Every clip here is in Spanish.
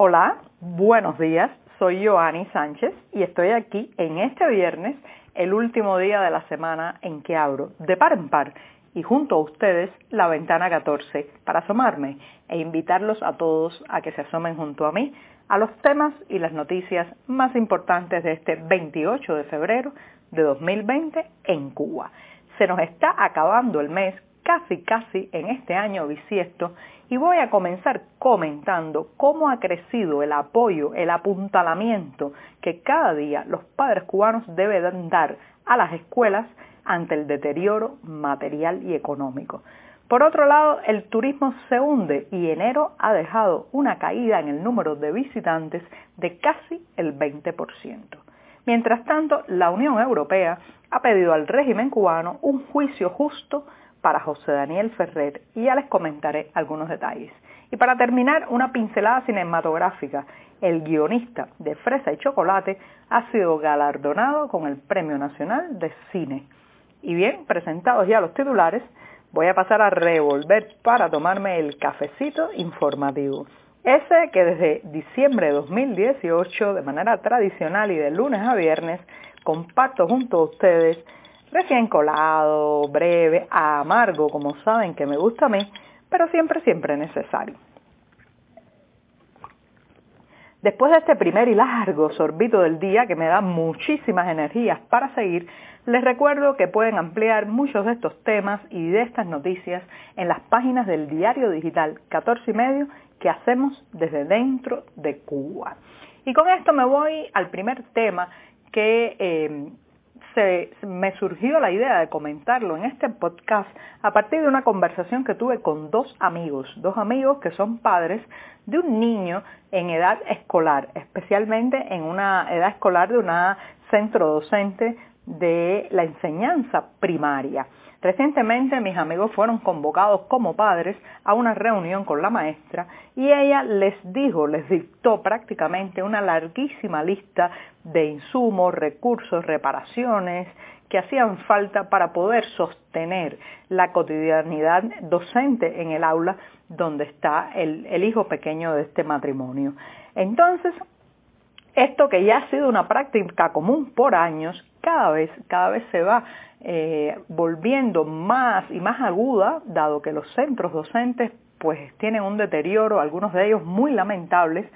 Hola, buenos días, soy Joanny Sánchez y estoy aquí en este viernes, el último día de la semana en que abro de par en par y junto a ustedes la ventana 14 para asomarme e invitarlos a todos a que se asomen junto a mí a los temas y las noticias más importantes de este 28 de febrero de 2020 en Cuba. Se nos está acabando el mes casi casi en este año bisiesto y voy a comenzar comentando cómo ha crecido el apoyo, el apuntalamiento que cada día los padres cubanos deben dar a las escuelas ante el deterioro material y económico. Por otro lado, el turismo se hunde y enero ha dejado una caída en el número de visitantes de casi el 20%. Mientras tanto, la Unión Europea ha pedido al régimen cubano un juicio justo para José Daniel Ferrer y ya les comentaré algunos detalles. Y para terminar, una pincelada cinematográfica. El guionista de Fresa y Chocolate ha sido galardonado con el Premio Nacional de Cine. Y bien, presentados ya los titulares, voy a pasar a revolver para tomarme el cafecito informativo. Ese que desde diciembre de 2018, de manera tradicional y de lunes a viernes, comparto junto a ustedes recién colado, breve, amargo, como saben que me gusta a mí, pero siempre, siempre necesario. Después de este primer y largo sorbito del día que me da muchísimas energías para seguir, les recuerdo que pueden ampliar muchos de estos temas y de estas noticias en las páginas del diario digital 14 y medio que hacemos desde dentro de Cuba. Y con esto me voy al primer tema que eh, me surgió la idea de comentarlo en este podcast a partir de una conversación que tuve con dos amigos, dos amigos que son padres de un niño en edad escolar, especialmente en una edad escolar de una centro docente de la enseñanza primaria. Recientemente mis amigos fueron convocados como padres a una reunión con la maestra y ella les dijo, les dictó prácticamente una larguísima lista de insumos, recursos, reparaciones que hacían falta para poder sostener la cotidianidad docente en el aula donde está el, hijo pequeño de este matrimonio. Entonces, esto que ya ha sido una práctica común por años, cada vez, cada vez se va eh, volviendo más y más aguda, dado que los centros docentes pues tienen un deterioro, algunos de ellos muy lamentables,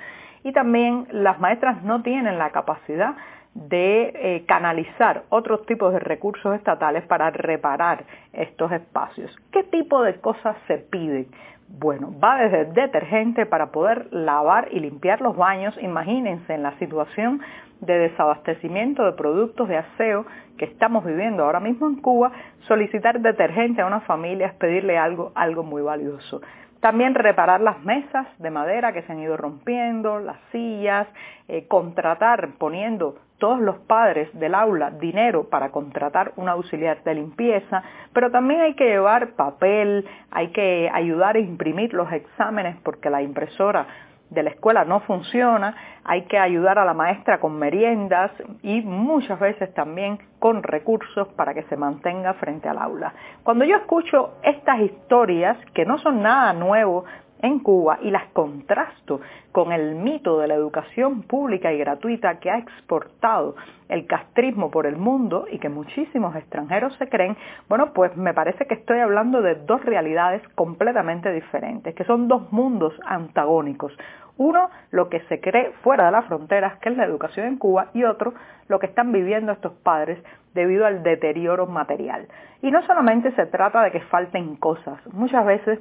y también las maestras no tienen la capacidad de eh, canalizar otros tipos de recursos estatales para reparar estos espacios. ¿Qué tipo de cosas se piden? Bueno, va desde detergente para poder lavar y limpiar los baños. Imagínense en la situación de desabastecimiento de productos de aseo que estamos viviendo ahora mismo en Cuba, solicitar detergente a una familia es pedirle algo, algo muy valioso. También reparar las mesas de madera que se han ido rompiendo, las sillas, eh, contratar poniendo todos los padres del aula dinero para contratar un auxiliar de limpieza, pero también hay que llevar papel, hay que ayudar a imprimir los exámenes porque la impresora de la escuela no funciona, hay que ayudar a la maestra con meriendas y muchas veces también con recursos para que se mantenga frente al aula. Cuando yo escucho estas historias, que no son nada nuevo en Cuba y las contrasto con el mito de la educación pública y gratuita que ha exportado el castrismo por el mundo y que muchísimos extranjeros se creen, bueno, pues me parece que estoy hablando de dos realidades completamente diferentes, que son dos mundos antagónicos. Uno, lo que se cree fuera de las fronteras, que es la educación en Cuba, y otro, lo que están viviendo estos padres debido al deterioro material. Y no solamente se trata de que falten cosas, muchas veces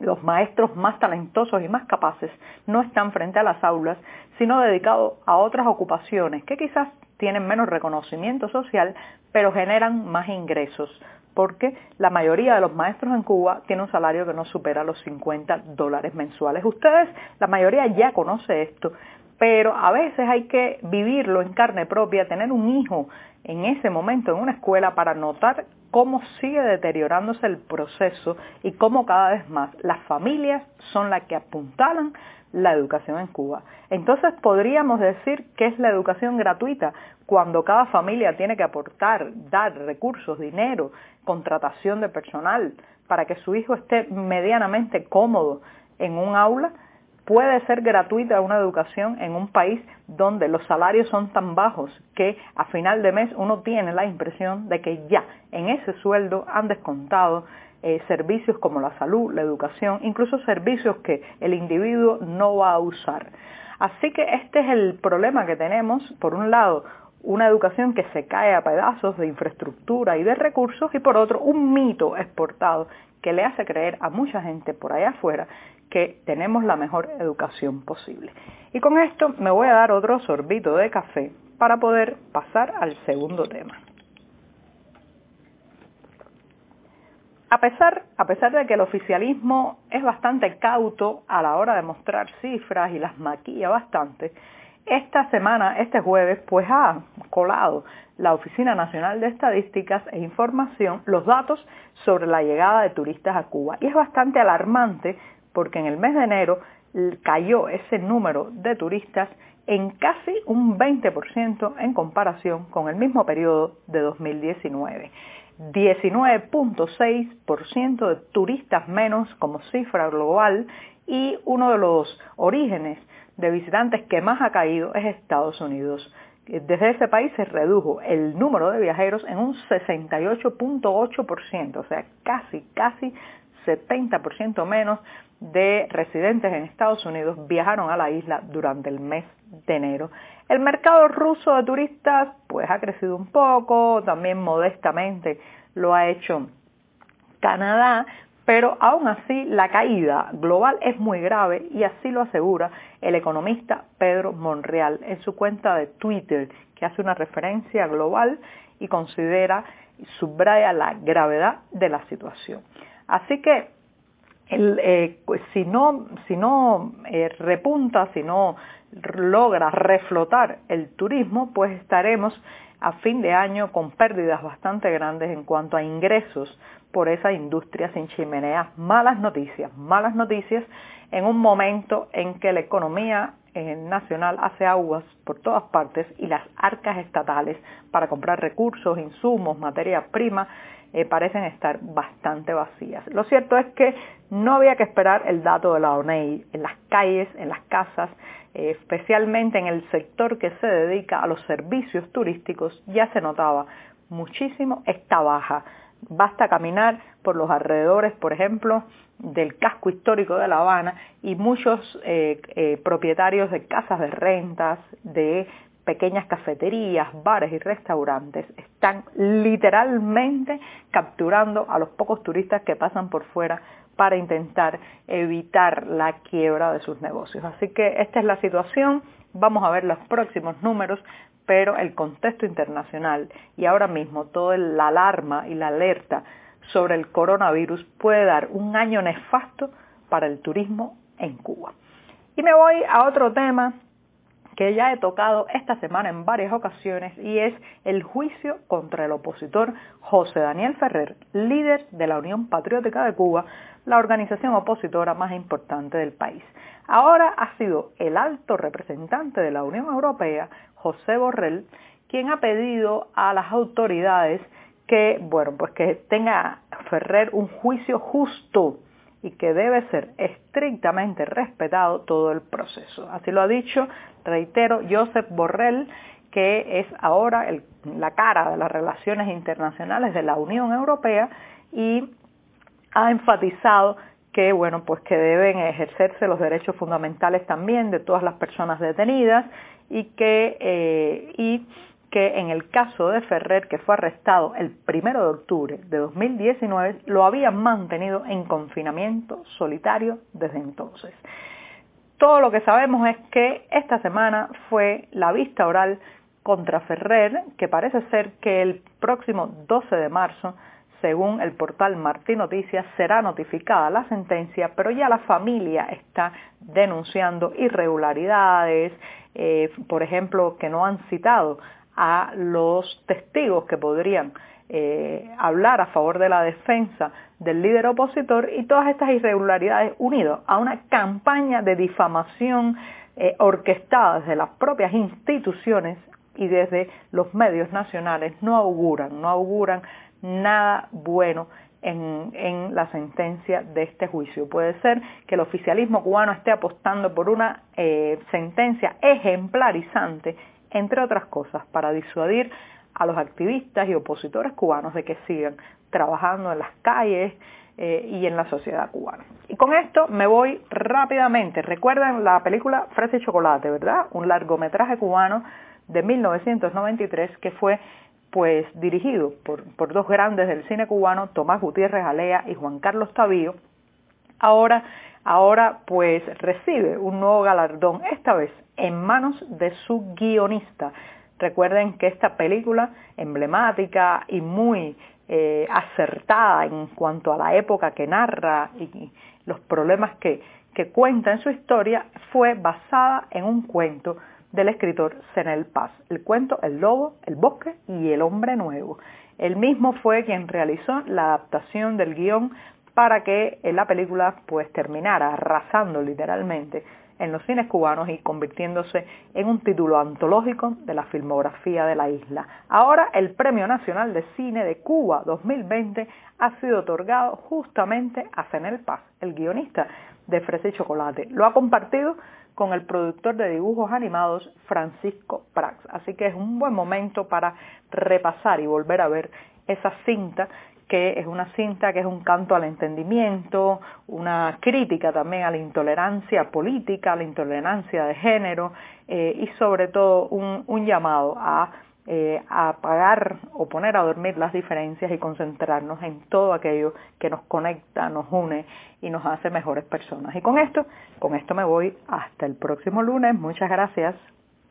los maestros más talentosos y más capaces no están frente a las aulas, sino dedicados a otras ocupaciones que quizás tienen menos reconocimiento social, pero generan más ingresos, porque la mayoría de los maestros en Cuba tiene un salario que no supera los 50 dólares mensuales. Ustedes, la mayoría ya conoce esto, pero a veces hay que vivirlo en carne propia, tener un hijo en ese momento en una escuela para notar cómo sigue deteriorándose el proceso y cómo cada vez más las familias son las que apuntalan la educación en Cuba. Entonces podríamos decir que es la educación gratuita cuando cada familia tiene que aportar, dar recursos, dinero, contratación de personal para que su hijo esté medianamente cómodo en un aula. Puede ser gratuita una educación en un país donde los salarios son tan bajos que a final de mes uno tiene la impresión de que ya en ese sueldo han descontado eh, servicios como la salud, la educación, incluso servicios que el individuo no va a usar. Así que este es el problema que tenemos, por un lado, una educación que se cae a pedazos de infraestructura y de recursos y por otro un mito exportado que le hace creer a mucha gente por allá afuera que tenemos la mejor educación posible. Y con esto me voy a dar otro sorbito de café para poder pasar al segundo tema. A pesar, a pesar de que el oficialismo es bastante cauto a la hora de mostrar cifras y las maquilla bastante, esta semana, este jueves, pues ha colado la Oficina Nacional de Estadísticas e Información los datos sobre la llegada de turistas a Cuba. Y es bastante alarmante porque en el mes de enero cayó ese número de turistas en casi un 20% en comparación con el mismo periodo de 2019. 19.6% de turistas menos como cifra global y uno de los orígenes de visitantes que más ha caído es Estados Unidos. Desde ese país se redujo el número de viajeros en un 68.8%, o sea, casi, casi 70% menos de residentes en Estados Unidos viajaron a la isla durante el mes de enero. El mercado ruso de turistas pues ha crecido un poco, también modestamente lo ha hecho Canadá, pero aún así la caída global es muy grave y así lo asegura el economista Pedro Monreal en su cuenta de Twitter, que hace una referencia global y considera y subraya la gravedad de la situación. Así que eh, pues, si no, eh, repunta, si no logra reflotar el turismo, pues estaremos a fin de año con pérdidas bastante grandes en cuanto a ingresos por esa industria sin chimeneas. Malas noticias, malas noticias en un momento en que la economía eh, nacional hace aguas por todas partes y las arcas estatales para comprar recursos, insumos, materia prima eh, parecen estar bastante vacías. Lo cierto es que no había que esperar el dato de la ONEI en las calles, en las casas, eh, especialmente en el sector que se dedica a los servicios turísticos, ya se notaba muchísimo esta baja. Basta caminar por los alrededores, por ejemplo, del casco histórico de La Habana y muchos eh, propietarios de casas de rentas, de pequeñas cafeterías, bares y restaurantes están literalmente capturando a los pocos turistas que pasan por fuera para intentar evitar la quiebra de sus negocios. Así que esta es la situación, vamos a ver los próximos números, pero el contexto internacional y ahora mismo toda la alarma y la alerta sobre el coronavirus puede dar un año nefasto para el turismo en Cuba. Y me voy a otro tema que ya he tocado esta semana en varias ocasiones y es el juicio contra el opositor José Daniel Ferrer, líder de la Unión Patriótica de Cuba, la organización opositora más importante del país. Ahora ha sido el alto representante de la Unión Europea, José Borrell, quien ha pedido a las autoridades que, bueno, pues que tenga Ferrer un juicio justo y que debe ser estrictamente respetado todo el proceso. Así lo ha dicho, reitero, Josep Borrell, que es ahora la cara de las relaciones internacionales de la Unión Europea y ha enfatizado que bueno pues que deben ejercerse los derechos fundamentales también de todas las personas detenidas y que eh, y que en el caso de Ferrer, que fue arrestado el 1 de octubre de 2019, lo habían mantenido en confinamiento solitario desde entonces. Todo lo que sabemos es que esta semana fue la vista oral contra Ferrer, que parece ser que el próximo 12 de marzo, según el portal Martín Noticias, será notificada la sentencia, pero ya la familia está denunciando irregularidades, eh, por ejemplo, que no han citado a los testigos que podrían eh, hablar a favor de la defensa del líder opositor y todas estas irregularidades unidas a una campaña de difamación eh, orquestada desde las propias instituciones y desde los medios nacionales no auguran, no auguran nada bueno en, la sentencia de este juicio. Puede ser que el oficialismo cubano esté apostando por una eh, sentencia ejemplarizante, entre otras cosas, para disuadir a los activistas y opositores cubanos de que sigan trabajando en las calles eh, y en la sociedad cubana. Y con esto me voy rápidamente. Recuerdan la película Fresa y Chocolate, ¿verdad? Un largometraje cubano de 1993 que fue pues dirigido por, dos grandes del cine cubano, Tomás Gutiérrez Alea y Juan Carlos Tavío, ahora, ahora pues recibe un nuevo galardón, esta vez en manos de su guionista. Recuerden que esta película emblemática y muy eh, acertada en cuanto a la época que narra y los problemas que, que cuenta en su historia fue basada en un cuento del escritor Senel Paz, el cuento El Lobo, el Bosque y El Hombre Nuevo. Él mismo fue quien realizó la adaptación del guion para que la película pues terminara arrasando literalmente en los cines cubanos y convirtiéndose en un título antológico de la filmografía de la isla. Ahora el Premio Nacional de Cine de Cuba 2020 ha sido otorgado justamente a Senel Paz, el guionista de Fresa y Chocolate. Lo ha compartido con el productor de dibujos animados Francisco Prax. Así que es un buen momento para repasar y volver a ver esa cinta que es una cinta que es un canto al entendimiento, una crítica también a la intolerancia política, a la intolerancia de género eh, y sobre todo un, llamado a eh, apagar o poner a dormir las diferencias y concentrarnos en todo aquello que nos conecta, nos une y nos hace mejores personas. Y con esto, con esto me voy hasta el próximo lunes. Muchas gracias.